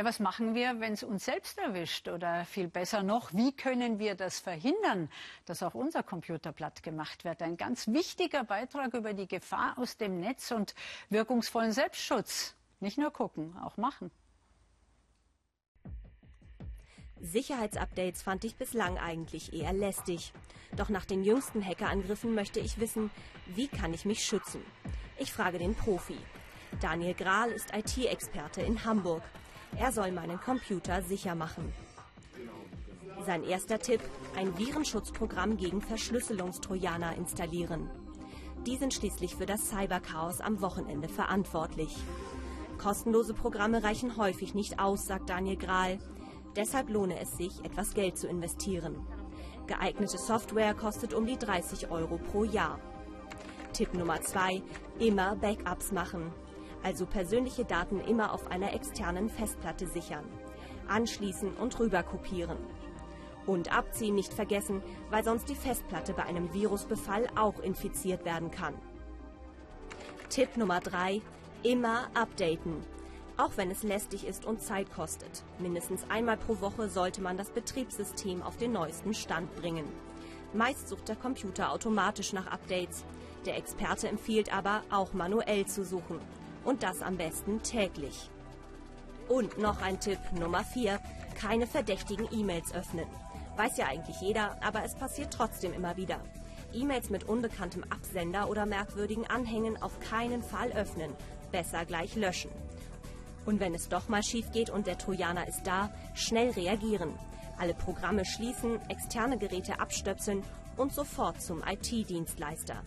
Ja, was machen wir, wenn es uns selbst erwischt? Oder viel besser noch, wie können wir das verhindern, dass auch unser Computer platt gemacht wird? Ein ganz wichtiger Beitrag über die Gefahr aus dem Netz und wirkungsvollen Selbstschutz. Nicht nur gucken, auch machen. Sicherheitsupdates fand ich bislang eigentlich eher lästig. Doch nach den jüngsten Hackerangriffen möchte ich wissen, wie kann ich mich schützen? Ich frage den Profi. Daniel Grahl ist IT-Experte in Hamburg. Er soll meinen Computer sicher machen. Sein erster Tipp, ein Virenschutzprogramm gegen Verschlüsselungstrojaner installieren. Die sind schließlich für das Cyberchaos am Wochenende verantwortlich. Kostenlose Programme reichen häufig nicht aus, sagt Daniel Grahl. Deshalb lohne es sich, etwas Geld zu investieren. Geeignete Software kostet um die 30 Euro pro Jahr. Tipp Nummer 2. Immer Backups machen. Also persönliche Daten immer auf einer externen Festplatte sichern. Anschließen und rüber kopieren. Und abziehen nicht vergessen, weil sonst die Festplatte bei einem Virusbefall auch infiziert werden kann. Tipp Nummer 3. Immer updaten. Auch wenn es lästig ist und Zeit kostet. Mindestens einmal pro Woche sollte man das Betriebssystem auf den neuesten Stand bringen. Meist sucht der Computer automatisch nach Updates. Der Experte empfiehlt aber, auch manuell zu suchen. Und das am besten täglich. Und noch ein Tipp Nummer 4. Keine verdächtigen E-Mails öffnen. Weiß ja eigentlich jeder, aber es passiert trotzdem immer wieder. E-Mails mit unbekanntem Absender oder merkwürdigen Anhängen auf keinen Fall öffnen. Besser gleich löschen. Und wenn es doch mal schief geht und der Trojaner ist da, schnell reagieren. Alle Programme schließen, externe Geräte abstöpseln und sofort zum IT-Dienstleister.